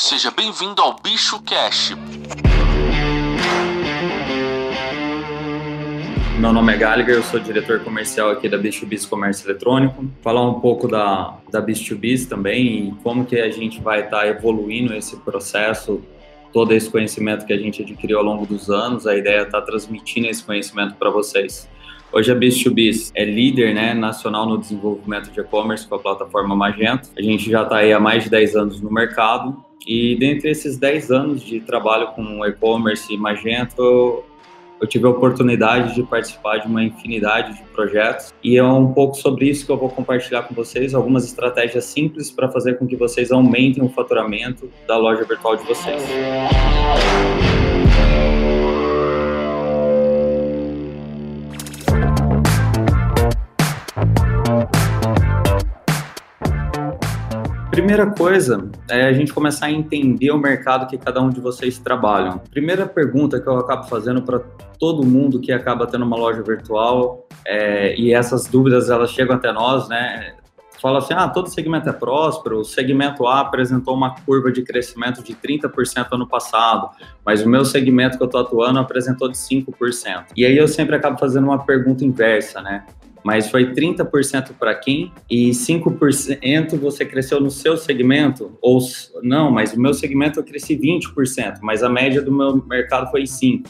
Seja bem-vindo ao Bicho Cash. Meu nome é Gallagher, eu sou diretor comercial aqui da Biz2Biz Comércio Eletrônico. Falar um pouco da, da Biz2Biz também e como que a gente vai estar tá evoluindo esse processo, todo esse conhecimento que a gente adquiriu ao longo dos anos. A ideia é estar tá transmitindo esse conhecimento para vocês. Hoje a Biz2Biz é líder né, nacional no desenvolvimento de e-commerce com a plataforma Magento. A gente já está aí há mais de 10 anos no mercado e dentre esses 10 anos de trabalho com e-commerce e Magento, eu tive a oportunidade de participar de uma infinidade de projetos e é um pouco sobre isso que eu vou compartilhar com vocês, algumas estratégias simples para fazer com que vocês aumentem o faturamento da loja virtual de vocês. Primeira coisa é a gente começar a entender o mercado que cada um de vocês trabalham. Primeira pergunta que eu acabo fazendo para todo mundo que acaba tendo uma loja virtual é, e essas dúvidas elas chegam até nós, né? Fala assim, ah, todo segmento é próspero, o segmento A apresentou uma curva de crescimento de 30% ano passado, mas o meu segmento que eu estou atuando apresentou de 5%. E aí eu sempre acabo fazendo uma pergunta inversa, né? Mas foi 30% para quem e 5% você cresceu no seu segmento ou não, mas o meu segmento eu cresci 20%, mas a média do meu mercado foi 5.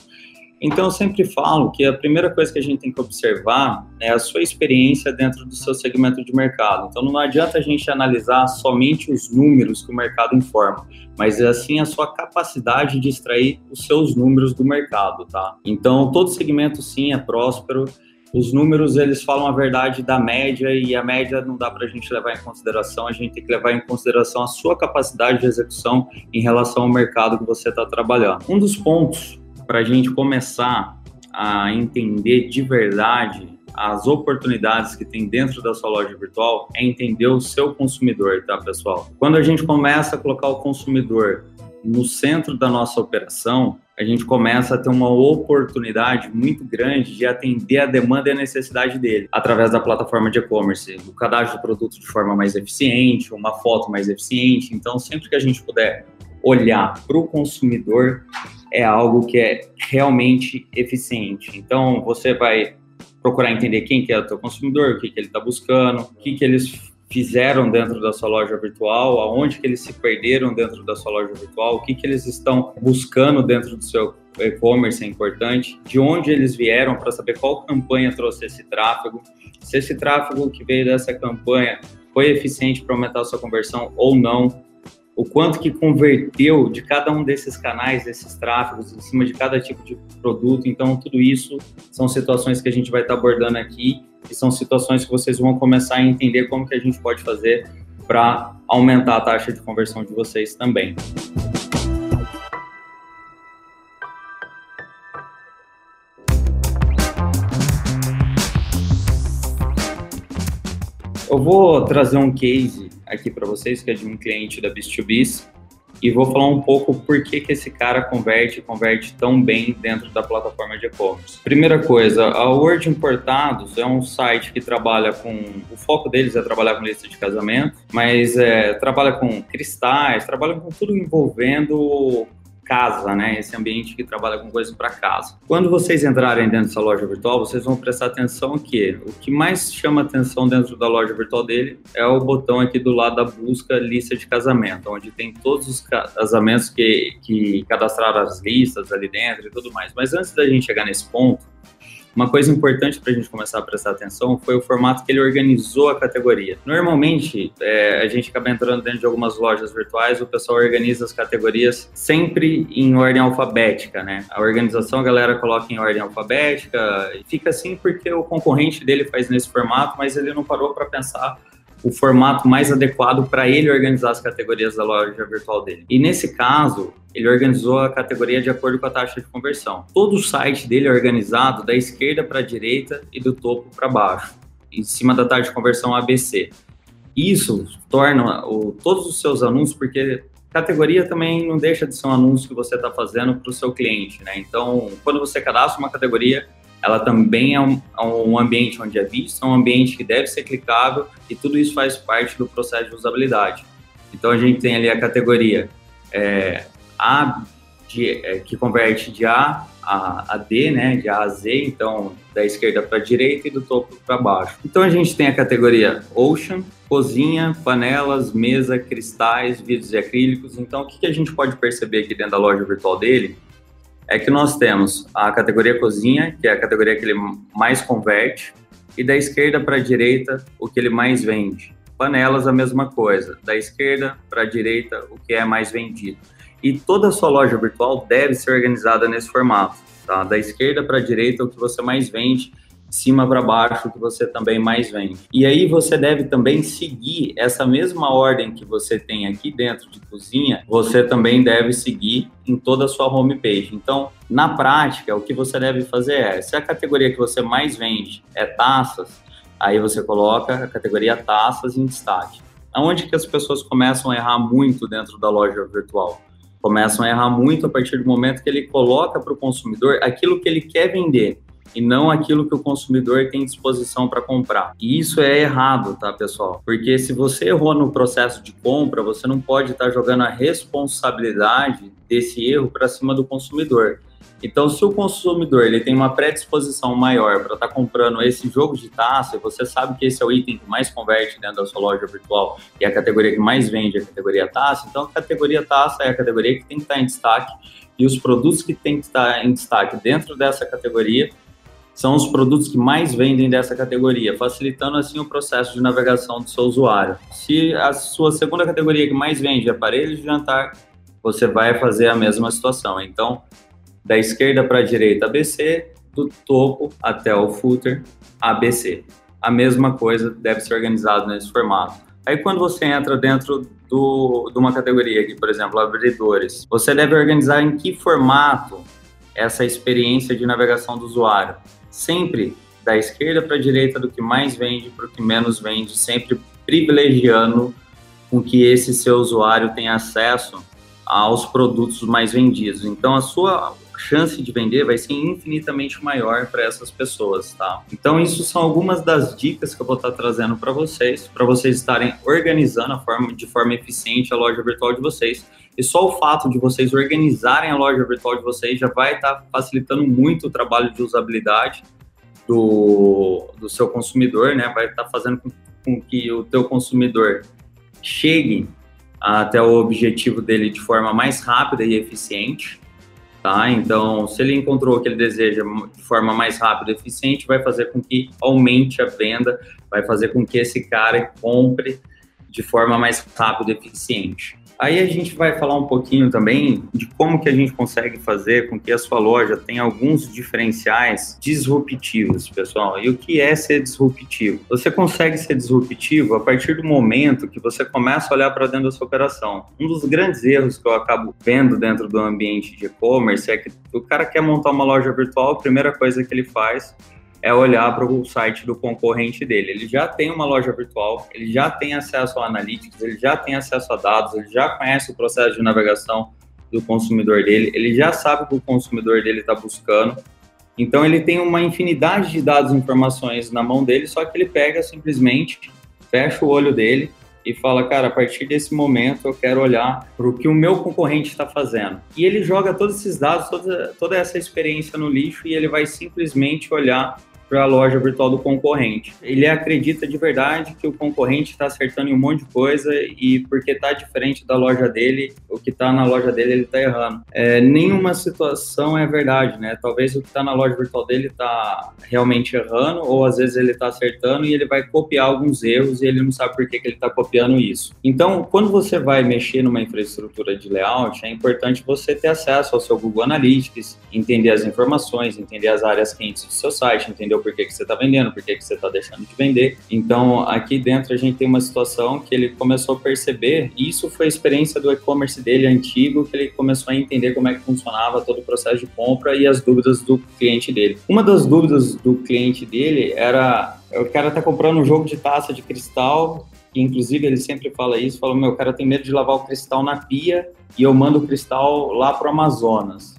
Então eu sempre falo que a primeira coisa que a gente tem que observar é a sua experiência dentro do seu segmento de mercado. Então não adianta a gente analisar somente os números que o mercado informa, mas é assim a sua capacidade de extrair os seus números do mercado, tá? Então todo segmento sim é próspero os números eles falam a verdade da média e a média não dá para a gente levar em consideração, a gente tem que levar em consideração a sua capacidade de execução em relação ao mercado que você está trabalhando. Um dos pontos para a gente começar a entender de verdade as oportunidades que tem dentro da sua loja virtual é entender o seu consumidor, tá, pessoal? Quando a gente começa a colocar o consumidor no centro da nossa operação, a gente começa a ter uma oportunidade muito grande de atender a demanda e a necessidade dele através da plataforma de e-commerce, o cadastro do produto de forma mais eficiente, uma foto mais eficiente. Então, sempre que a gente puder olhar para o consumidor, é algo que é realmente eficiente. Então, você vai procurar entender quem que é o teu consumidor, o que, que ele está buscando, o que, que eles fizeram dentro da sua loja virtual, aonde que eles se perderam dentro da sua loja virtual, o que, que eles estão buscando dentro do seu e-commerce é importante, de onde eles vieram para saber qual campanha trouxe esse tráfego, se esse tráfego que veio dessa campanha foi eficiente para aumentar a sua conversão ou não, o quanto que converteu de cada um desses canais, desses tráfegos, em cima de cada tipo de produto. Então, tudo isso são situações que a gente vai estar abordando aqui e são situações que vocês vão começar a entender como que a gente pode fazer para aumentar a taxa de conversão de vocês também. Eu vou trazer um case aqui para vocês, que é de um cliente da Biz2Biz, e vou falar um pouco por que, que esse cara converte converte tão bem dentro da plataforma de e-commerce. Primeira coisa, a Word Importados é um site que trabalha com. O foco deles é trabalhar com lista de casamento, mas é, trabalha com cristais, trabalha com tudo envolvendo casa, né? Esse ambiente que trabalha com coisas para casa. Quando vocês entrarem dentro dessa loja virtual, vocês vão prestar atenção que o que mais chama atenção dentro da loja virtual dele é o botão aqui do lado da busca lista de casamento, onde tem todos os casamentos que, que cadastraram as listas ali dentro e tudo mais. Mas antes da gente chegar nesse ponto, uma coisa importante para a gente começar a prestar atenção foi o formato que ele organizou a categoria. Normalmente, é, a gente acaba entrando dentro de algumas lojas virtuais, o pessoal organiza as categorias sempre em ordem alfabética, né? A organização a galera coloca em ordem alfabética, e fica assim porque o concorrente dele faz nesse formato, mas ele não parou para pensar o formato mais adequado para ele organizar as categorias da loja virtual dele. E nesse caso, ele organizou a categoria de acordo com a taxa de conversão. Todo o site dele é organizado da esquerda para a direita e do topo para baixo, em cima da taxa de conversão ABC. Isso torna o, todos os seus anúncios, porque categoria também não deixa de ser um anúncio que você está fazendo para o seu cliente, né? Então, quando você cadastra uma categoria, ela também é um, é um, ambiente onde é visto, é um ambiente que deve ser clicável e tudo isso faz parte do processo de usabilidade. Então a gente tem ali a categoria é, A de, é, que converte de A a, a, D, né, de A a Z, então da esquerda para a direita e do topo para baixo. Então a gente tem a categoria Ocean, cozinha, panelas, mesa, cristais, vidros e acrílicos. Então o que, que a gente pode perceber aqui dentro da loja virtual dele é que nós temos a categoria cozinha, que é a categoria que ele mais converte, e da esquerda para a direita o que ele mais vende. Panelas a mesma coisa, da esquerda para a direita o que é mais vendido. E toda a sua loja virtual deve ser organizada nesse formato, tá? Da esquerda para a direita, o que você mais vende, de cima para baixo, que você também mais vende. E aí você deve também seguir essa mesma ordem que você tem aqui dentro de cozinha, você também deve seguir em toda a sua homepage. Então, na prática, o que você deve fazer é, se a categoria que você mais vende é taças, aí você coloca a categoria taças em destaque. Aonde que as pessoas começam a errar muito dentro da loja virtual? começam a errar muito a partir do momento que ele coloca para o consumidor aquilo que ele quer vender e não aquilo que o consumidor tem disposição para comprar. E isso é errado, tá, pessoal? Porque se você errou no processo de compra, você não pode estar tá jogando a responsabilidade desse erro para cima do consumidor. Então, se o consumidor ele tem uma predisposição maior para estar tá comprando esse jogo de taça, e você sabe que esse é o item que mais converte dentro da sua loja virtual e a categoria que mais vende é a categoria taça, então a categoria taça é a categoria que tem que estar em destaque e os produtos que tem que estar em destaque dentro dessa categoria são os produtos que mais vendem dessa categoria, facilitando assim o processo de navegação do seu usuário. Se a sua segunda categoria que mais vende é aparelho de jantar, você vai fazer a mesma situação. Então, da esquerda para a direita ABC, do topo até o footer ABC. A mesma coisa deve ser organizado nesse formato. Aí quando você entra dentro do, de uma categoria aqui, por exemplo, abridores, você deve organizar em que formato essa experiência de navegação do usuário. Sempre da esquerda para a direita do que mais vende para o que menos vende, sempre privilegiando com que esse seu usuário tenha acesso aos produtos mais vendidos. Então, a sua chance de vender vai ser infinitamente maior para essas pessoas, tá? Então, isso são algumas das dicas que eu vou estar trazendo para vocês, para vocês estarem organizando a forma, de forma eficiente a loja virtual de vocês. E só o fato de vocês organizarem a loja virtual de vocês já vai estar facilitando muito o trabalho de usabilidade do, do seu consumidor, né? Vai estar fazendo com, com que o teu consumidor chegue até o objetivo dele de forma mais rápida e eficiente. Tá? Então, se ele encontrou o que ele deseja de forma mais rápida e eficiente, vai fazer com que aumente a venda, vai fazer com que esse cara compre de forma mais rápida e eficiente. Aí a gente vai falar um pouquinho também de como que a gente consegue fazer com que a sua loja tenha alguns diferenciais disruptivos, pessoal. E o que é ser disruptivo? Você consegue ser disruptivo a partir do momento que você começa a olhar para dentro da sua operação. Um dos grandes erros que eu acabo vendo dentro do ambiente de e-commerce é que o cara quer montar uma loja virtual, a primeira coisa que ele faz é olhar para o site do concorrente dele. Ele já tem uma loja virtual, ele já tem acesso a analytics, ele já tem acesso a dados, ele já conhece o processo de navegação do consumidor dele, ele já sabe o que o consumidor dele está buscando. Então ele tem uma infinidade de dados e informações na mão dele, só que ele pega simplesmente, fecha o olho dele e fala, cara, a partir desse momento eu quero olhar para o que o meu concorrente está fazendo. E ele joga todos esses dados, toda, toda essa experiência no lixo e ele vai simplesmente olhar para a loja virtual do concorrente. Ele acredita de verdade que o concorrente está acertando em um monte de coisa e porque está diferente da loja dele, o que está na loja dele ele está errando. É, nenhuma situação é verdade, né? Talvez o que está na loja virtual dele está realmente errando ou às vezes ele está acertando e ele vai copiar alguns erros e ele não sabe por que, que ele está copiando isso. Então, quando você vai mexer numa infraestrutura de layout, é importante você ter acesso ao seu Google Analytics, entender as informações, entender as áreas quentes do seu site, entender entendeu por que, que você está vendendo, por que, que você está deixando de vender. Então, aqui dentro a gente tem uma situação que ele começou a perceber, isso foi a experiência do e-commerce dele antigo, que ele começou a entender como é que funcionava todo o processo de compra e as dúvidas do cliente dele. Uma das dúvidas do cliente dele era, o cara tá comprando um jogo de taça de cristal, e inclusive ele sempre fala isso, fala, meu, o cara tem medo de lavar o cristal na pia e eu mando o cristal lá pro Amazonas.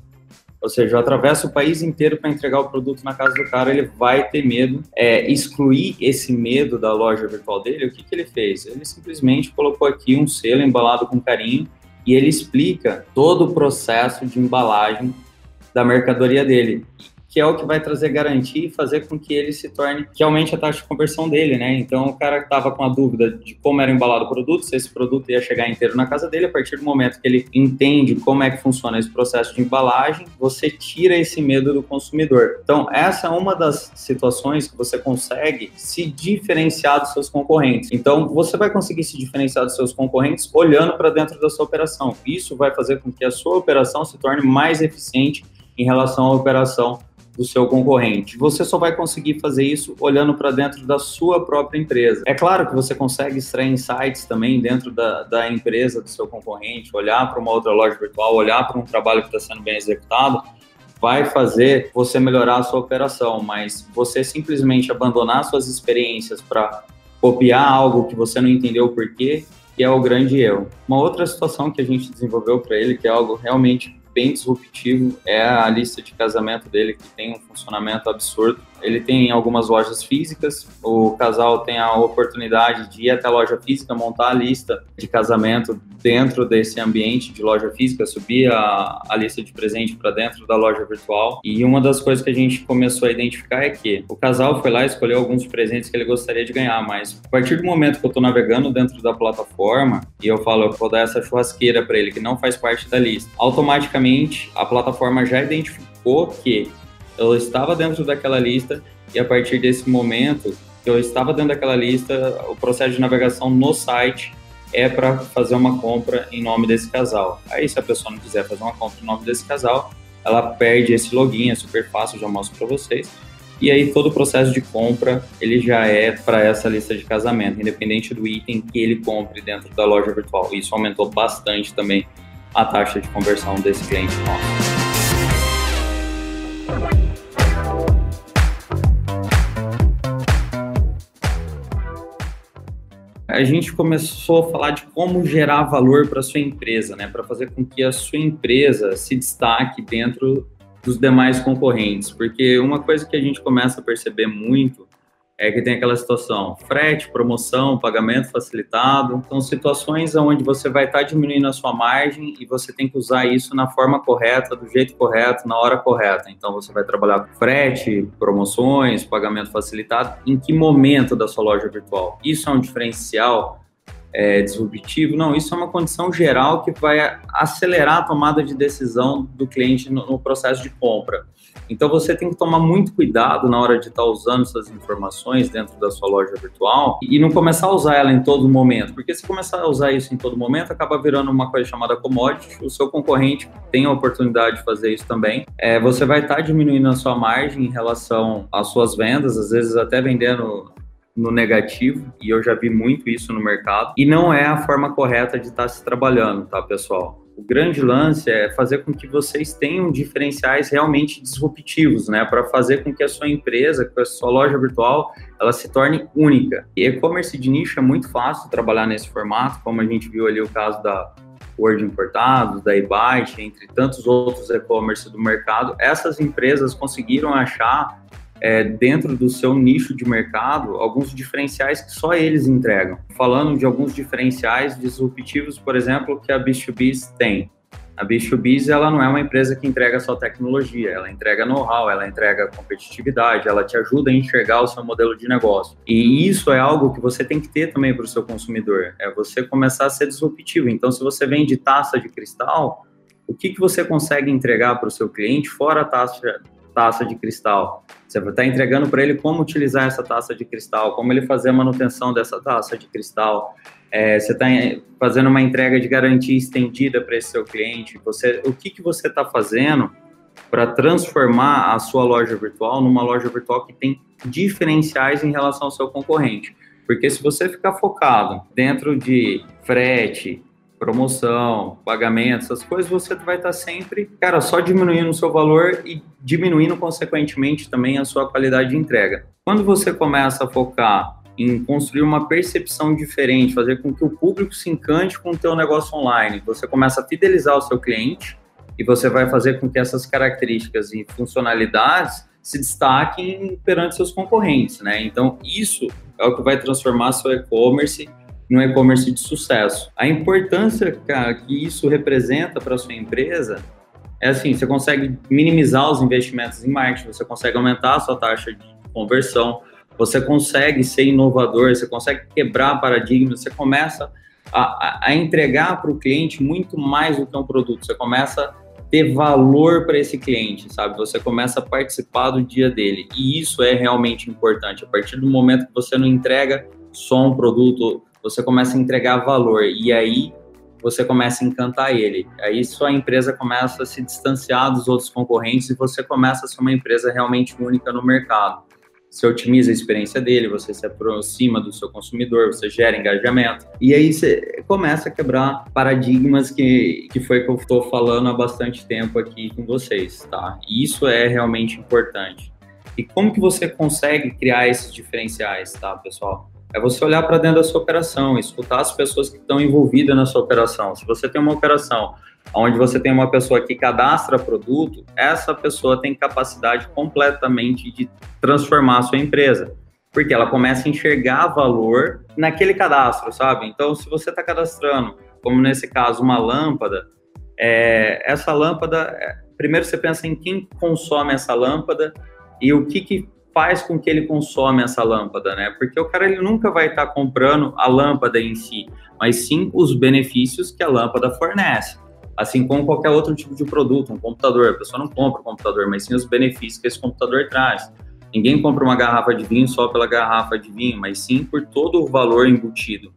Ou seja, eu atravesso o país inteiro para entregar o produto na casa do cara, ele vai ter medo. É, excluir esse medo da loja virtual dele, o que, que ele fez? Ele simplesmente colocou aqui um selo embalado com carinho e ele explica todo o processo de embalagem da mercadoria dele que é o que vai trazer garantia e fazer com que ele se torne, que aumente a taxa de conversão dele, né? Então, o cara estava com a dúvida de como era embalado o produto, se esse produto ia chegar inteiro na casa dele, a partir do momento que ele entende como é que funciona esse processo de embalagem, você tira esse medo do consumidor. Então, essa é uma das situações que você consegue se diferenciar dos seus concorrentes. Então, você vai conseguir se diferenciar dos seus concorrentes olhando para dentro da sua operação. Isso vai fazer com que a sua operação se torne mais eficiente em relação à operação do seu concorrente. Você só vai conseguir fazer isso olhando para dentro da sua própria empresa. É claro que você consegue extrair insights também dentro da, da empresa do seu concorrente, olhar para uma outra loja virtual, olhar para um trabalho que está sendo bem executado, vai fazer você melhorar a sua operação, mas você simplesmente abandonar suas experiências para copiar algo que você não entendeu o porquê, que é o grande erro. Uma outra situação que a gente desenvolveu para ele, que é algo realmente bem disruptivo é a lista de casamento dele, que tem um funcionamento absurdo. Ele tem algumas lojas físicas, o casal tem a oportunidade de ir até a loja física, montar a lista de casamento dentro desse ambiente de loja física, subir a, a lista de presente para dentro da loja virtual. E uma das coisas que a gente começou a identificar é que o casal foi lá e escolheu alguns presentes que ele gostaria de ganhar, mas a partir do momento que eu estou navegando dentro da plataforma e eu falo, eu vou dar essa churrasqueira para ele que não faz parte da lista, automaticamente a plataforma já identificou que eu estava dentro daquela lista e a partir desse momento que eu estava dentro daquela lista, o processo de navegação no site é para fazer uma compra em nome desse casal. Aí, se a pessoa não quiser fazer uma compra em nome desse casal, ela perde esse login, é super fácil, já mostro para vocês. E aí todo o processo de compra ele já é para essa lista de casamento, independente do item que ele compre dentro da loja virtual. Isso aumentou bastante também a taxa de conversão desse cliente nosso. A gente começou a falar de como gerar valor para sua empresa, né, para fazer com que a sua empresa se destaque dentro dos demais concorrentes, porque uma coisa que a gente começa a perceber muito é que tem aquela situação, frete, promoção, pagamento facilitado, são situações onde você vai estar tá diminuindo a sua margem e você tem que usar isso na forma correta, do jeito correto, na hora correta. Então você vai trabalhar com frete, promoções, pagamento facilitado, em que momento da sua loja virtual? Isso é um diferencial é, disruptivo? Não, isso é uma condição geral que vai acelerar a tomada de decisão do cliente no, no processo de compra. Então você tem que tomar muito cuidado na hora de estar usando essas informações dentro da sua loja virtual e não começar a usar ela em todo momento, porque se começar a usar isso em todo momento, acaba virando uma coisa chamada commodity. O seu concorrente tem a oportunidade de fazer isso também. É, você vai estar diminuindo a sua margem em relação às suas vendas, às vezes até vendendo no negativo, e eu já vi muito isso no mercado, e não é a forma correta de estar se trabalhando, tá, pessoal? O grande lance é fazer com que vocês tenham diferenciais realmente disruptivos, né, para fazer com que a sua empresa, que a sua loja virtual, ela se torne única. E e-commerce de nicho é muito fácil trabalhar nesse formato, como a gente viu ali o caso da Word Importados, da eBite, entre tantos outros e-commerce do mercado. Essas empresas conseguiram achar é, dentro do seu nicho de mercado alguns diferenciais que só eles entregam. Falando de alguns diferenciais disruptivos, por exemplo, que a B2B tem. A B2B ela não é uma empresa que entrega só tecnologia, ela entrega know-how, ela entrega competitividade, ela te ajuda a enxergar o seu modelo de negócio. E isso é algo que você tem que ter também para o seu consumidor, é você começar a ser disruptivo. Então, se você vende taça de cristal, o que, que você consegue entregar para o seu cliente fora a taça, taça de cristal. Você estar entregando para ele como utilizar essa taça de cristal, como ele fazer a manutenção dessa taça de cristal. É, você está fazendo uma entrega de garantia estendida para esse seu cliente. Você, o que, que você está fazendo para transformar a sua loja virtual numa loja virtual que tem diferenciais em relação ao seu concorrente? Porque se você ficar focado dentro de frete, promoção, pagamento, essas coisas, você vai estar sempre, cara, só diminuindo o seu valor e diminuindo, consequentemente, também a sua qualidade de entrega. Quando você começa a focar em construir uma percepção diferente, fazer com que o público se encante com o teu negócio online, você começa a fidelizar o seu cliente e você vai fazer com que essas características e funcionalidades se destaquem perante seus concorrentes, né? Então, isso é o que vai transformar seu e-commerce no e-commerce de sucesso. A importância que isso representa para sua empresa é assim, você consegue minimizar os investimentos em marketing, você consegue aumentar a sua taxa de conversão, você consegue ser inovador, você consegue quebrar paradigmas, você começa a, a entregar para o cliente muito mais do que um produto, você começa a ter valor para esse cliente, sabe? Você começa a participar do dia dele. E isso é realmente importante. A partir do momento que você não entrega só um produto, você começa a entregar valor. E aí você começa a encantar ele. Aí sua empresa começa a se distanciar dos outros concorrentes e você começa a ser uma empresa realmente única no mercado. Você otimiza a experiência dele, você se aproxima do seu consumidor, você gera engajamento. E aí você começa a quebrar paradigmas que, que foi que eu estou falando há bastante tempo aqui com vocês, tá? E isso é realmente importante. E como que você consegue criar esses diferenciais, tá, pessoal? É você olhar para dentro da sua operação, escutar as pessoas que estão envolvidas na sua operação. Se você tem uma operação onde você tem uma pessoa que cadastra produto, essa pessoa tem capacidade completamente de transformar a sua empresa, porque ela começa a enxergar valor naquele cadastro, sabe? Então, se você está cadastrando, como nesse caso, uma lâmpada, é, essa lâmpada, é, primeiro você pensa em quem consome essa lâmpada e o que, que faz com que ele consome essa lâmpada, né? Porque o cara ele nunca vai estar tá comprando a lâmpada em si, mas sim os benefícios que a lâmpada fornece. Assim como qualquer outro tipo de produto, um computador. A pessoa não compra o computador, mas sim os benefícios que esse computador traz. Ninguém compra uma garrafa de vinho só pela garrafa de vinho, mas sim por todo o valor embutido.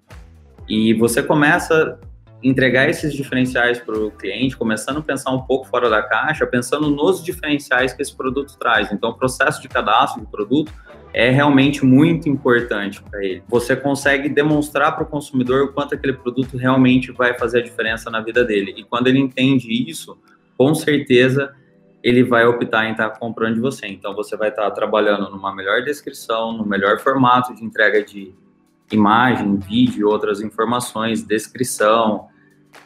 E você começa entregar esses diferenciais para o cliente, começando a pensar um pouco fora da caixa, pensando nos diferenciais que esse produto traz. Então, o processo de cadastro do produto é realmente muito importante para ele. Você consegue demonstrar para o consumidor o quanto aquele produto realmente vai fazer a diferença na vida dele. E quando ele entende isso, com certeza ele vai optar em estar comprando de você. Então, você vai estar trabalhando numa melhor descrição, no melhor formato de entrega de imagem, vídeo, outras informações, descrição,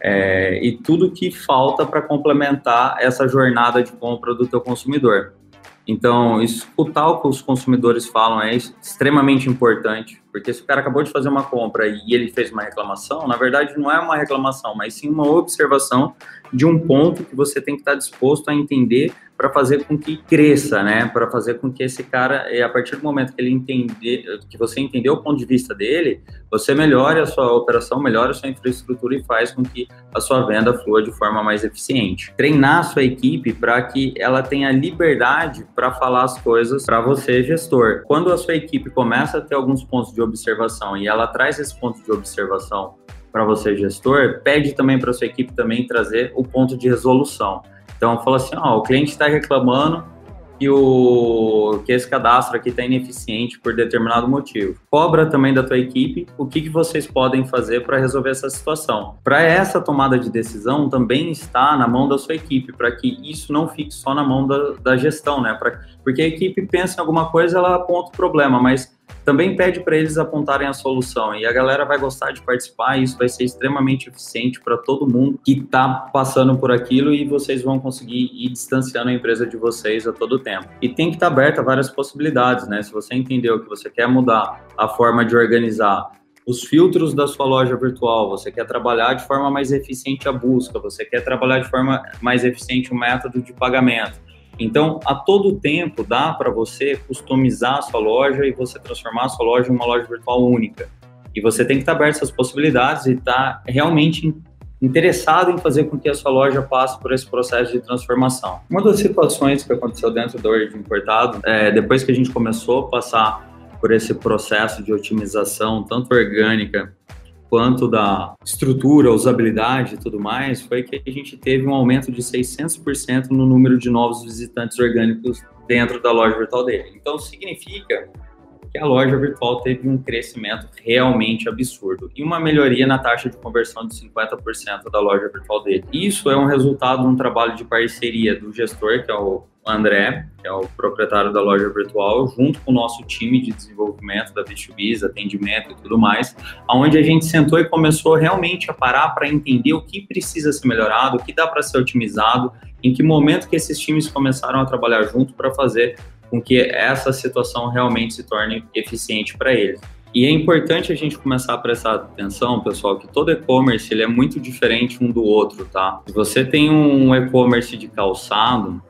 é, e tudo que falta para complementar essa jornada de compra do teu consumidor. Então, escutar o que os consumidores falam é extremamente importante, porque se o cara acabou de fazer uma compra e ele fez uma reclamação, na verdade não é uma reclamação, mas sim uma observação de um ponto que você tem que estar disposto a entender para fazer com que cresça, né? Para fazer com que esse cara, a partir do momento que ele entender, que você entendeu o ponto de vista dele, você melhore a sua operação, melhore a sua infraestrutura e faz com que a sua venda flua de forma mais eficiente. Treinar a sua equipe para que ela tenha liberdade para falar as coisas para você, gestor. Quando a sua equipe começa a ter alguns pontos de observação e ela traz esse ponto de observação para você, gestor, pede também para sua equipe também trazer o ponto de resolução. Então, fala assim, ó, o cliente está reclamando que, o, que esse cadastro aqui está ineficiente por determinado motivo. Cobra também da tua equipe o que, que vocês podem fazer para resolver essa situação. Para essa tomada de decisão também está na mão da sua equipe, para que isso não fique só na mão da, da gestão, né? Pra, porque a equipe pensa em alguma coisa, ela aponta o problema, mas também pede para eles apontarem a solução e a galera vai gostar de participar e isso vai ser extremamente eficiente para todo mundo que está passando por aquilo e vocês vão conseguir ir distanciando a empresa de vocês a todo tempo. E tem que estar tá aberta a várias possibilidades, né? Se você entendeu que você quer mudar a forma de organizar os filtros da sua loja virtual, você quer trabalhar de forma mais eficiente a busca, você quer trabalhar de forma mais eficiente o método de pagamento então, a todo tempo dá para você customizar a sua loja e você transformar a sua loja em uma loja virtual única. E você tem que estar aberto a essas possibilidades e estar realmente interessado em fazer com que a sua loja passe por esse processo de transformação. Uma das situações que aconteceu dentro do Origin Importado, é, depois que a gente começou a passar por esse processo de otimização, tanto orgânica quanto da estrutura, usabilidade e tudo mais, foi que a gente teve um aumento de 600% no número de novos visitantes orgânicos dentro da loja virtual dele. Então, significa que a loja virtual teve um crescimento realmente absurdo e uma melhoria na taxa de conversão de 50% da loja virtual dele. Isso é um resultado de um trabalho de parceria do gestor, que é o André, que é o proprietário da loja virtual, junto com o nosso time de desenvolvimento da B2B, atendimento e tudo mais, onde a gente sentou e começou realmente a parar para entender o que precisa ser melhorado, o que dá para ser otimizado, em que momento que esses times começaram a trabalhar junto para fazer com que essa situação realmente se torne eficiente para eles. E é importante a gente começar a prestar atenção, pessoal, que todo e-commerce ele é muito diferente um do outro, tá? Se você tem um e-commerce de calçado,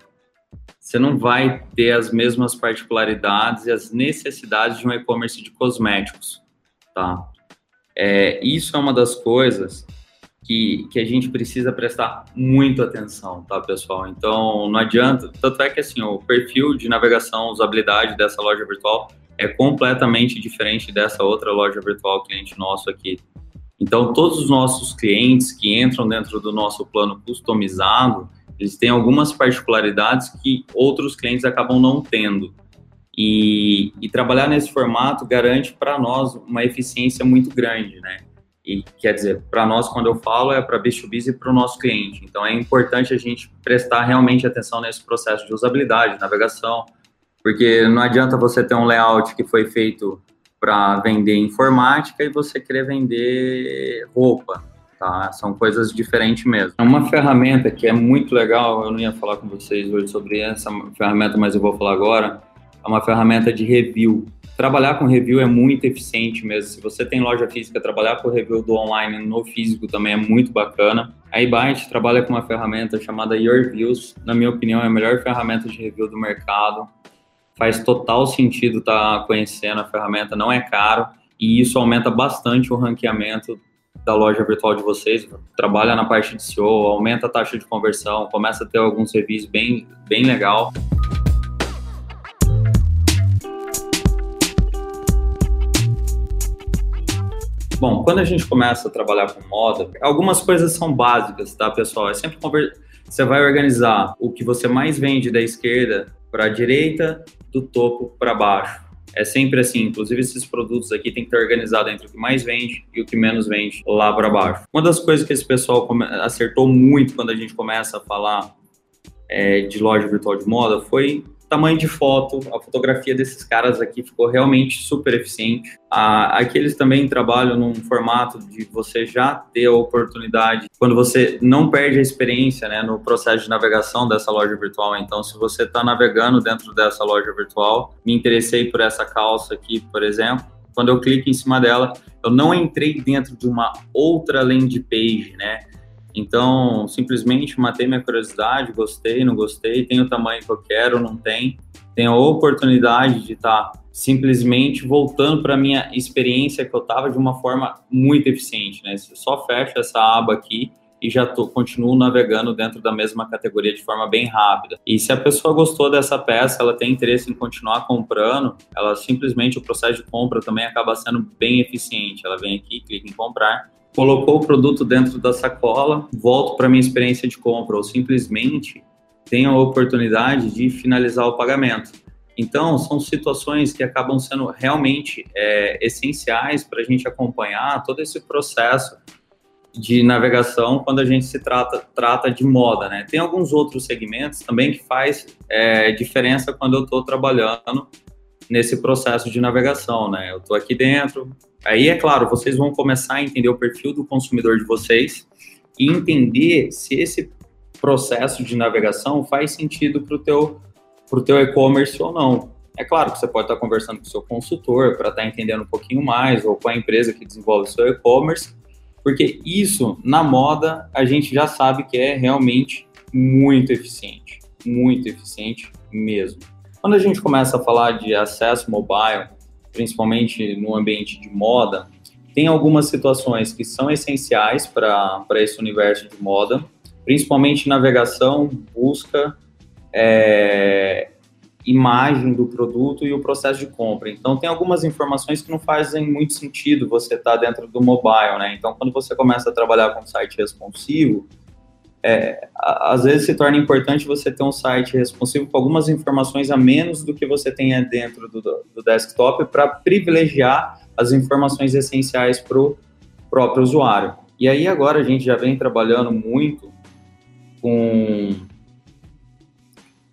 você não vai ter as mesmas particularidades e as necessidades de um e-commerce de cosméticos, tá? É, isso é uma das coisas que, que a gente precisa prestar muito atenção, tá, pessoal? Então, não adianta, tanto é que, assim, o perfil de navegação, usabilidade dessa loja virtual é completamente diferente dessa outra loja virtual cliente nosso aqui. Então, todos os nossos clientes que entram dentro do nosso plano customizado, eles têm algumas particularidades que outros clientes acabam não tendo. E, e trabalhar nesse formato garante para nós uma eficiência muito grande, né? E quer dizer, para nós, quando eu falo, é para B2B e para o nosso cliente. Então, é importante a gente prestar realmente atenção nesse processo de usabilidade, navegação, porque não adianta você ter um layout que foi feito para vender informática e você querer vender roupa, tá? São coisas diferentes mesmo. Uma ferramenta que é muito legal, eu não ia falar com vocês hoje sobre essa ferramenta, mas eu vou falar agora. É uma ferramenta de review. Trabalhar com review é muito eficiente mesmo. Se você tem loja física, trabalhar com review do online no físico também é muito bacana. A eByte trabalha com uma ferramenta chamada Your Views. Na minha opinião, é a melhor ferramenta de review do mercado faz total sentido estar tá conhecendo a ferramenta, não é caro e isso aumenta bastante o ranqueamento da loja virtual de vocês. Trabalha na parte de SEO, aumenta a taxa de conversão, começa a ter alguns reviews bem, bem legal. Bom, quando a gente começa a trabalhar com moda, algumas coisas são básicas, tá, pessoal? É sempre conver... você vai organizar o que você mais vende da esquerda para a direita do topo para baixo. É sempre assim, inclusive esses produtos aqui tem que estar organizado entre o que mais vende e o que menos vende lá para baixo. Uma das coisas que esse pessoal acertou muito quando a gente começa a falar é, de loja virtual de moda foi tamanho de foto, a fotografia desses caras aqui ficou realmente super eficiente. Ah, aqui eles também trabalham num formato de você já ter a oportunidade, quando você não perde a experiência né, no processo de navegação dessa loja virtual. Então, se você está navegando dentro dessa loja virtual, me interessei por essa calça aqui, por exemplo, quando eu clico em cima dela, eu não entrei dentro de uma outra landing page, né? Então, simplesmente matei minha curiosidade, gostei, não gostei, tem o tamanho que eu quero, não tem. Tenho a oportunidade de estar tá simplesmente voltando para a minha experiência que eu estava de uma forma muito eficiente, né? Você só fecha essa aba aqui e já tô, continuo navegando dentro da mesma categoria de forma bem rápida. E se a pessoa gostou dessa peça, ela tem interesse em continuar comprando, ela simplesmente o processo de compra também acaba sendo bem eficiente. Ela vem aqui, clica em comprar colocou o produto dentro da sacola, volto para minha experiência de compra ou simplesmente tenho a oportunidade de finalizar o pagamento. Então, são situações que acabam sendo realmente é, essenciais para a gente acompanhar todo esse processo de navegação quando a gente se trata, trata de moda, né? Tem alguns outros segmentos também que faz é, diferença quando eu estou trabalhando nesse processo de navegação, né? Eu estou aqui dentro, aí é claro, vocês vão começar a entender o perfil do consumidor de vocês e entender se esse processo de navegação faz sentido para o teu, pro teu e-commerce ou não. É claro que você pode estar conversando com o seu consultor para estar entendendo um pouquinho mais, ou com a empresa que desenvolve o seu e-commerce, porque isso, na moda, a gente já sabe que é realmente muito eficiente, muito eficiente mesmo. Quando a gente começa a falar de acesso mobile, principalmente no ambiente de moda, tem algumas situações que são essenciais para esse universo de moda, principalmente navegação, busca, é, imagem do produto e o processo de compra. Então, tem algumas informações que não fazem muito sentido você estar tá dentro do mobile, né? Então, quando você começa a trabalhar com site responsivo, é, às vezes se torna importante você ter um site responsivo com algumas informações a menos do que você tenha dentro do, do desktop para privilegiar as informações essenciais para o próprio usuário. E aí agora a gente já vem trabalhando muito com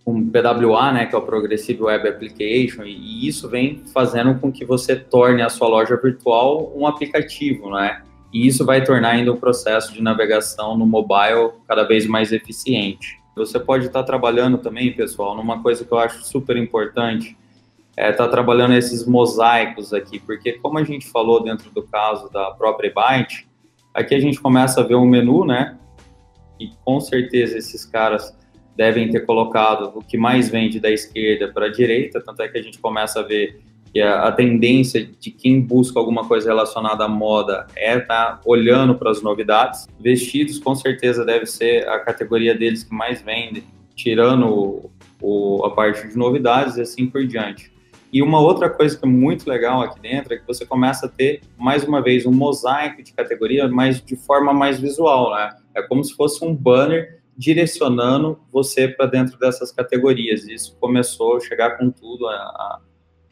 com PWA, né, que é o Progressive Web Application, e isso vem fazendo com que você torne a sua loja virtual um aplicativo, né? E isso vai tornar ainda o processo de navegação no mobile cada vez mais eficiente. Você pode estar trabalhando também, pessoal, numa coisa que eu acho super importante, é, tá trabalhando esses mosaicos aqui, porque como a gente falou dentro do caso da própria Byte, aqui a gente começa a ver um menu, né? E com certeza esses caras devem ter colocado o que mais vende da esquerda para a direita, tanto é que a gente começa a ver que a, a, tendência de quem busca alguma coisa relacionada à moda é estar tá olhando para as novidades. Vestidos, com certeza, deve ser a categoria deles que mais vende, tirando o, o, a parte de novidades e assim por diante. E uma outra coisa que é muito legal aqui dentro é que você começa a ter, mais uma vez, um mosaico de categoria, mas de forma mais visual, né? É como se fosse um banner direcionando você para dentro dessas categorias. Isso começou a chegar com tudo a, a,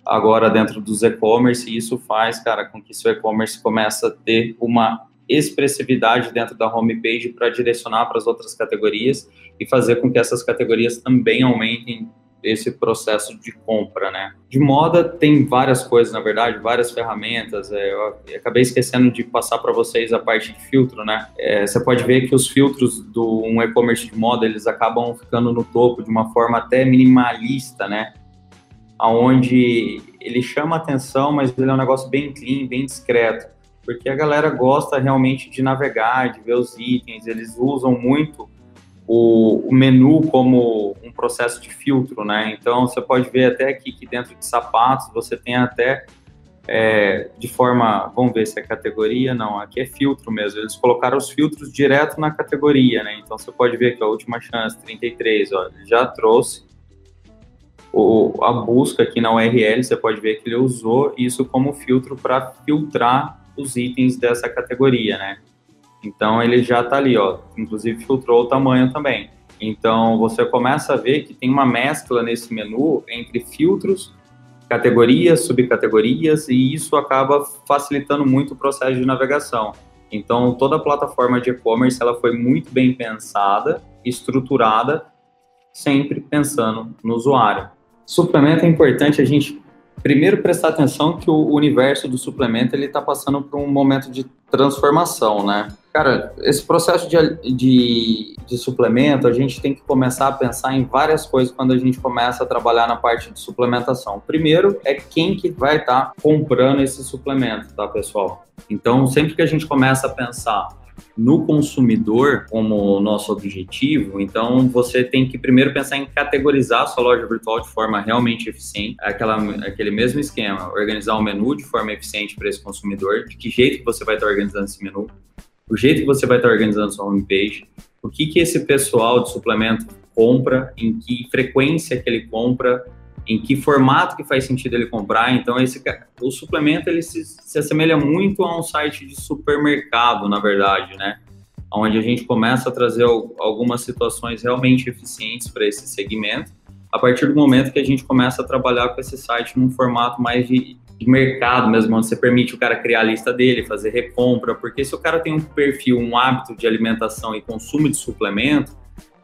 agora dentro dos e-commerce, e isso faz, cara, com que seu e-commerce comece a ter uma expressividade dentro da homepage para direcionar para as outras categorias e fazer com que essas categorias também aumentem esse processo de compra, né? De moda tem várias coisas, na verdade, várias ferramentas. É, eu acabei esquecendo de passar para vocês a parte de filtro, né? É, você pode ver que os filtros do um e-commerce de moda eles acabam ficando no topo de uma forma até minimalista, né? Aonde ele chama atenção, mas ele é um negócio bem clean, bem discreto, porque a galera gosta realmente de navegar, de ver os itens. Eles usam muito o, o, menu como um processo de filtro, né? Então você pode ver até aqui que dentro de sapatos você tem até é, de forma, vamos ver se é categoria, não, aqui é filtro mesmo. Eles colocaram os filtros direto na categoria, né? Então você pode ver que a última chance 33, ó, já trouxe o, a busca aqui na URL, você pode ver que ele usou isso como filtro para filtrar os itens dessa categoria, né? Então ele já está ali, ó. Inclusive filtrou o tamanho também. Então você começa a ver que tem uma mescla nesse menu entre filtros, categorias, subcategorias e isso acaba facilitando muito o processo de navegação. Então toda a plataforma de e-commerce ela foi muito bem pensada, estruturada, sempre pensando no usuário. Suplemento é importante a gente primeiro prestar atenção que o universo do suplemento ele está passando por um momento de transformação, né? Cara, esse processo de, de, de, suplemento, a gente tem que começar a pensar em várias coisas quando a gente começa a trabalhar na parte de suplementação. Primeiro é quem que vai estar tá comprando esse suplemento, tá, pessoal? Então, sempre que a gente começa a pensar no consumidor como nosso objetivo, então você tem que primeiro pensar em categorizar a sua loja virtual de forma realmente eficiente, aquela, aquele mesmo esquema, organizar um menu de forma eficiente para esse consumidor, de que jeito que você vai estar organizando esse menu, o jeito que você vai estar organizando sua homepage, o que, que esse pessoal de suplemento compra, em que frequência que ele compra, em que formato que faz sentido ele comprar. Então, esse o suplemento ele se, se assemelha muito a um site de supermercado, na verdade, né? Onde a gente começa a trazer algumas situações realmente eficientes para esse segmento, a partir do momento que a gente começa a trabalhar com esse site num formato mais de, de mercado mesmo, onde você permite o cara criar a lista dele, fazer recompra, porque se o cara tem um perfil, um hábito de alimentação e consumo de suplemento,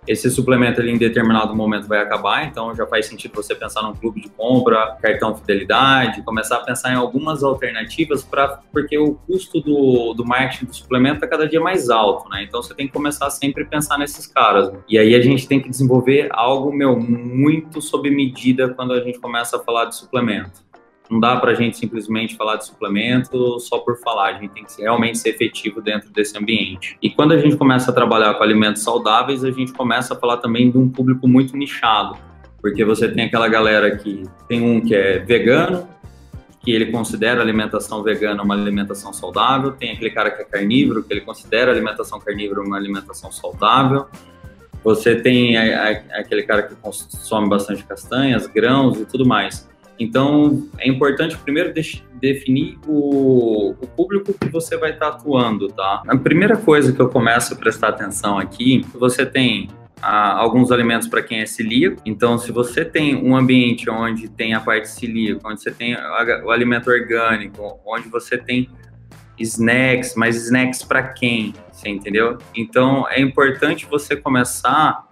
esse suplemento ali em determinado momento vai acabar, então já faz sentido você pensar num clube de compra, cartão fidelidade, começar a pensar em algumas alternativas para porque o custo do, do marketing do suplemento está cada dia mais alto, né? Então você tem que começar sempre a pensar nesses caras. E aí a gente tem que desenvolver algo meu muito sob medida quando a gente começa a falar de suplemento. Não dá para a gente simplesmente falar de suplemento só por falar, a gente tem que realmente ser efetivo dentro desse ambiente. E quando a gente começa a trabalhar com alimentos saudáveis, a gente começa a falar também de um público muito nichado, porque você tem aquela galera que tem um que é vegano, que ele considera a alimentação vegana uma alimentação saudável, tem aquele cara que é carnívoro, que ele considera a alimentação carnívora uma alimentação saudável. Você tem aquele cara que consome bastante castanhas, grãos e tudo mais. Então, é importante primeiro de definir o, o, público que você vai estar atuando, tá? A primeira coisa que eu começo a prestar atenção aqui, você tem ah, alguns alimentos para quem é celíaco. Então, se você tem um ambiente onde tem a parte celíaca, onde você tem o alimento orgânico, onde você tem snacks, mas snacks para quem? Você entendeu? Então, é importante você começar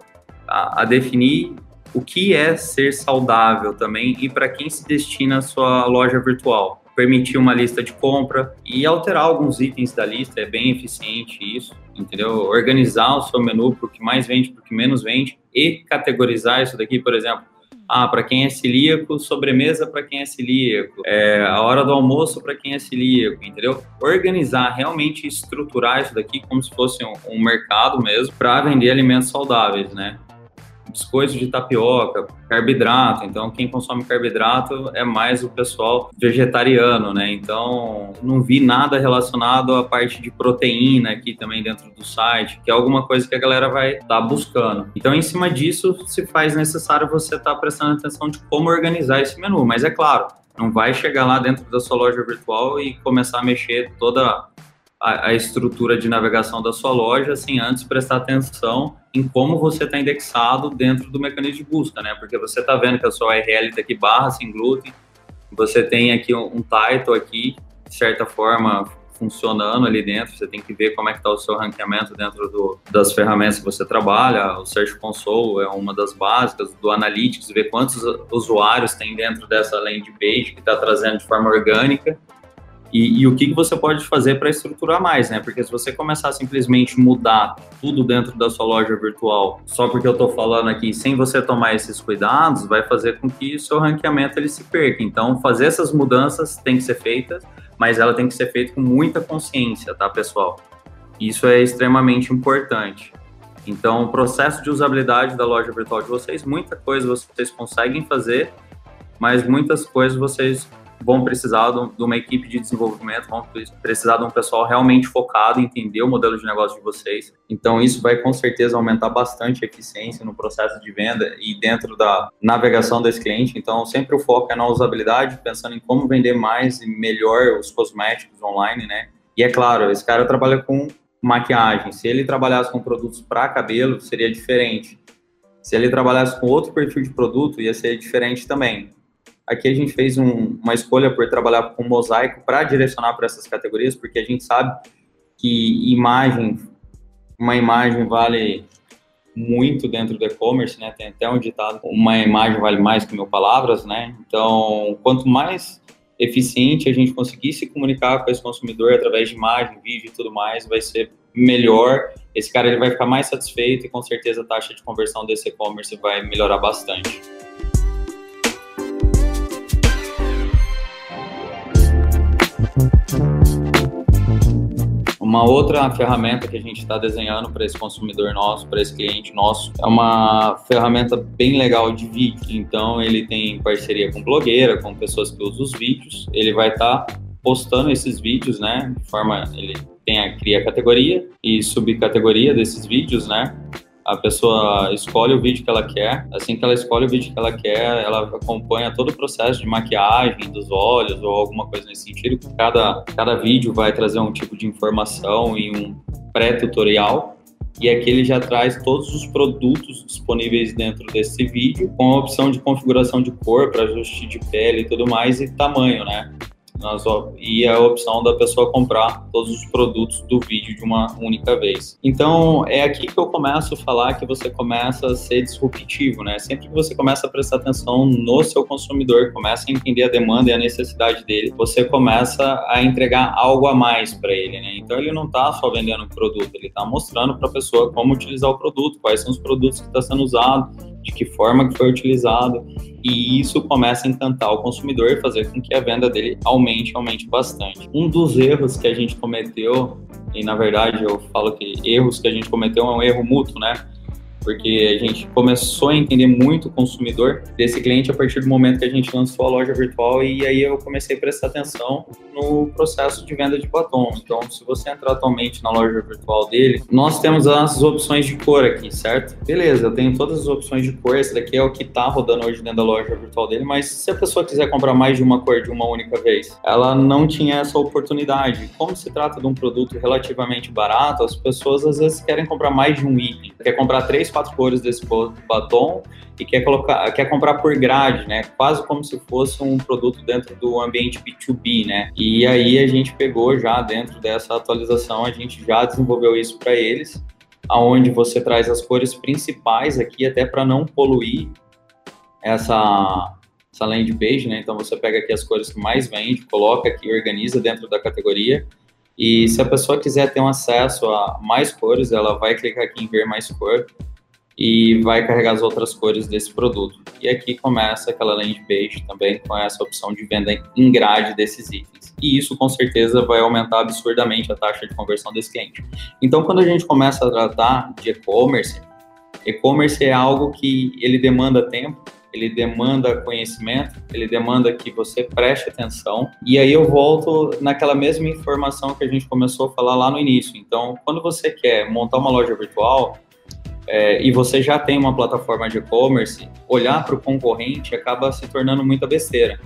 a, a definir o que é ser saudável também e para quem se destina a sua loja virtual. Permitir uma lista de compra e alterar alguns itens da lista, é bem eficiente isso, entendeu? Organizar o seu menu para o que mais vende, para o que menos vende e categorizar isso daqui, por exemplo. ah, para quem é celíaco, sobremesa para quem é celíaco, é, a hora do almoço para quem é celíaco, entendeu? Organizar, realmente estruturar isso daqui como se fosse um, um mercado mesmo para vender alimentos saudáveis, né? Biscoitos de tapioca, carboidrato. Então, quem consome carboidrato é mais o pessoal vegetariano, né? Então, não vi nada relacionado à parte de proteína aqui também dentro do site, que é alguma coisa que a galera vai estar tá buscando. Então, em cima disso, se faz necessário você estar tá prestando atenção de como organizar esse menu. Mas é claro, não vai chegar lá dentro da sua loja virtual e começar a mexer toda a, estrutura de navegação da sua loja sem antes prestar atenção em como você está indexado dentro do mecanismo de busca, né? Porque você está vendo que a sua URL está aqui barra sem glúten, você tem aqui um, um title aqui, de certa forma funcionando ali dentro, você tem que ver como é que está o seu ranqueamento dentro do, das ferramentas que você trabalha, o Search Console é uma das básicas, do Analytics, ver quantos usuários tem dentro dessa landing page que está trazendo de forma orgânica, e, e, o que, que você pode fazer para estruturar mais, né? Porque se você começar a simplesmente mudar tudo dentro da sua loja virtual, só porque eu estou falando aqui, sem você tomar esses cuidados, vai fazer com que o seu ranqueamento ele se perca. Então, fazer essas mudanças tem que ser feitas, mas ela tem que ser feita com muita consciência, tá, pessoal? Isso é extremamente importante. Então, o processo de usabilidade da loja virtual de vocês, muita coisa vocês conseguem fazer, mas muitas coisas vocês vão precisar de uma equipe de desenvolvimento, vão precisar de um pessoal realmente focado em entender o modelo de negócio de vocês. Então, isso vai com certeza aumentar bastante a eficiência no processo de venda e dentro da navegação desse cliente. Então, sempre o foco é na usabilidade, pensando em como vender mais e melhor os cosméticos online, né? E é claro, esse cara trabalha com maquiagem. Se ele trabalhasse com produtos para cabelo, seria diferente. Se ele trabalhasse com outro perfil de produto, ia ser diferente também. Aqui a gente fez um, uma escolha por trabalhar com mosaico para direcionar para essas categorias, porque a gente sabe que imagem, uma imagem vale muito dentro do e-commerce, né? Tem até um ditado, uma imagem vale mais que mil palavras, né? Então, quanto mais eficiente a gente conseguir se comunicar com esse consumidor através de imagem, vídeo e tudo mais, vai ser melhor. Esse cara ele vai ficar mais satisfeito e com certeza a taxa de conversão desse e-commerce vai melhorar bastante. Uma outra ferramenta que a gente está desenhando para esse consumidor nosso, para esse cliente nosso, é uma ferramenta bem legal de vídeo. Então, ele tem parceria com blogueira, com pessoas que usam os vídeos. Ele vai estar tá postando esses vídeos, né? De forma, ele tem a, cria a categoria e subcategoria desses vídeos, né? A pessoa escolhe o vídeo que ela quer. Assim que ela escolhe o vídeo que ela quer, ela acompanha todo o processo de maquiagem dos olhos ou alguma coisa nesse sentido. Cada, cada vídeo vai trazer um tipo de informação e um pré-tutorial. E aqui ele já traz todos os produtos disponíveis dentro desse vídeo, com a opção de configuração de cor para ajuste de pele e tudo mais, e tamanho, né? Nas, e a opção da pessoa comprar todos os produtos do vídeo de uma única vez. Então, é aqui que eu começo a falar que você começa a ser disruptivo, né? Sempre que você começa a prestar atenção no seu consumidor, começa a entender a demanda e a necessidade dele, você começa a entregar algo a mais para ele, né? Então, ele não está só vendendo um produto, ele está mostrando para a pessoa como utilizar o produto, quais são os produtos que está sendo usado, de que forma que foi utilizado, e isso começa a encantar o consumidor e fazer com que a venda dele aumente, aumente bastante. Um dos erros que a gente cometeu, e na verdade eu falo que erros que a gente cometeu é um erro mútuo, né? Porque a gente começou a entender muito o consumidor desse cliente a partir do momento que a gente lançou a loja virtual e aí eu comecei a prestar atenção no processo de venda de batom. Então, se você entrar atualmente na loja virtual dele, nós temos as opções de cor aqui, certo? Beleza, eu tenho todas as opções de cor, esse daqui é o que está rodando hoje dentro da loja virtual dele, mas se a pessoa quiser comprar mais de uma cor de uma única vez, ela não tinha essa oportunidade. Como se trata de um produto relativamente barato, as pessoas às vezes querem comprar mais de um item, quer comprar três, quatro cores desse batom e quer colocar, quer comprar por grade, né? Quase como se fosse um produto dentro do ambiente B2B, né? E aí a gente pegou já dentro dessa atualização, a gente já desenvolveu isso para eles, aonde você traz as cores principais aqui até para não poluir essa essa landing page, né? Então você pega aqui as cores que mais vende, coloca aqui, organiza dentro da categoria. E se a pessoa quiser ter um acesso a mais cores, ela vai clicar aqui em ver mais cor e vai carregar as outras cores desse produto. E aqui começa aquela landing page também com essa opção de venda em grade desses itens. E isso com certeza vai aumentar absurdamente a taxa de conversão desse cliente. Então, quando a gente começa a tratar de e-commerce, e-commerce é algo que ele demanda tempo, ele demanda conhecimento, ele demanda que você preste atenção. E aí eu volto naquela mesma informação que a gente começou a falar lá no início. Então, quando você quer montar uma loja virtual, é, e você já tem uma plataforma de e-commerce, olhar para o concorrente acaba se tornando muita besteira.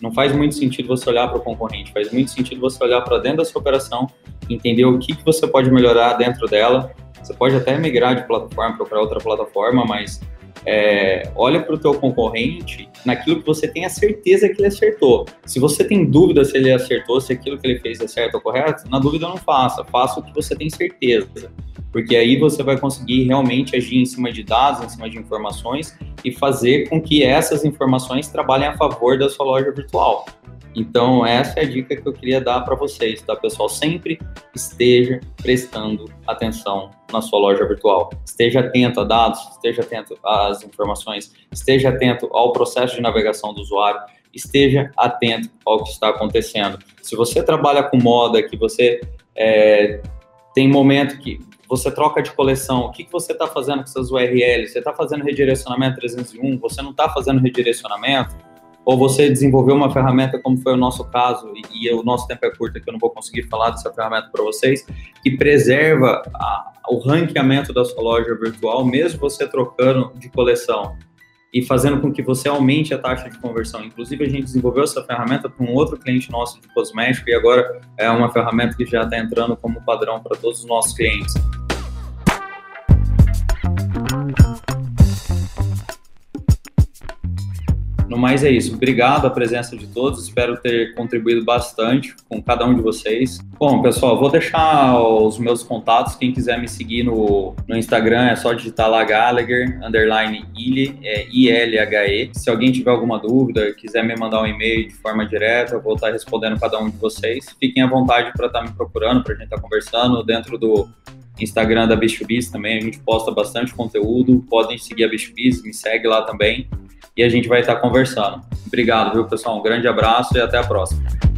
Não faz muito sentido você olhar para o concorrente, faz muito sentido você olhar para dentro da sua operação, entender o que, que você pode melhorar dentro dela. Você pode até migrar de plataforma, procurar outra plataforma, mas é, olha para o teu concorrente naquilo que você tem a certeza que ele acertou. Se você tem dúvida se ele acertou, se aquilo que ele fez é certo ou correto, na dúvida não faça, faça o que você tem certeza porque aí você vai conseguir realmente agir em cima de dados, em cima de informações e fazer com que essas informações trabalhem a favor da sua loja virtual. Então, essa é a dica que eu queria dar para vocês, tá, pessoal? Sempre esteja prestando atenção na sua loja virtual. Esteja atento a dados, esteja atento às informações, esteja atento ao processo de navegação do usuário, esteja atento ao que está acontecendo. Se você trabalha com moda, que você é, tem momento que você troca de coleção, o que, que você está fazendo com essas URLs? Você está fazendo redirecionamento 301? Você não está fazendo redirecionamento? Ou você desenvolveu uma ferramenta, como foi o nosso caso, e, e o nosso tempo é curto, que eu não vou conseguir falar dessa ferramenta para vocês, que preserva a, o ranqueamento da sua loja virtual, mesmo você trocando de coleção e fazendo com que você aumente a taxa de conversão. Inclusive, a gente desenvolveu essa ferramenta para um outro cliente nosso de cosmético e agora é uma ferramenta que já está entrando como padrão para todos os nossos clientes. No mais é isso. Obrigado a presença de todos. Espero ter contribuído bastante com cada um de vocês. Bom, pessoal, vou deixar os meus contatos. Quem quiser me seguir no, no Instagram é só digitar lá Gallagher, underline Ilhe, é I-L-H-E. Se alguém tiver alguma dúvida, quiser me mandar um e-mail de forma direta, eu vou estar respondendo cada um de vocês. Fiquem à vontade para estar me procurando, para a gente estar conversando dentro do Instagram da Bichubis também, a gente posta bastante conteúdo. Podem seguir a Bichubis, me segue lá também e a gente vai estar conversando. Obrigado, viu, pessoal? Um grande abraço e até a próxima.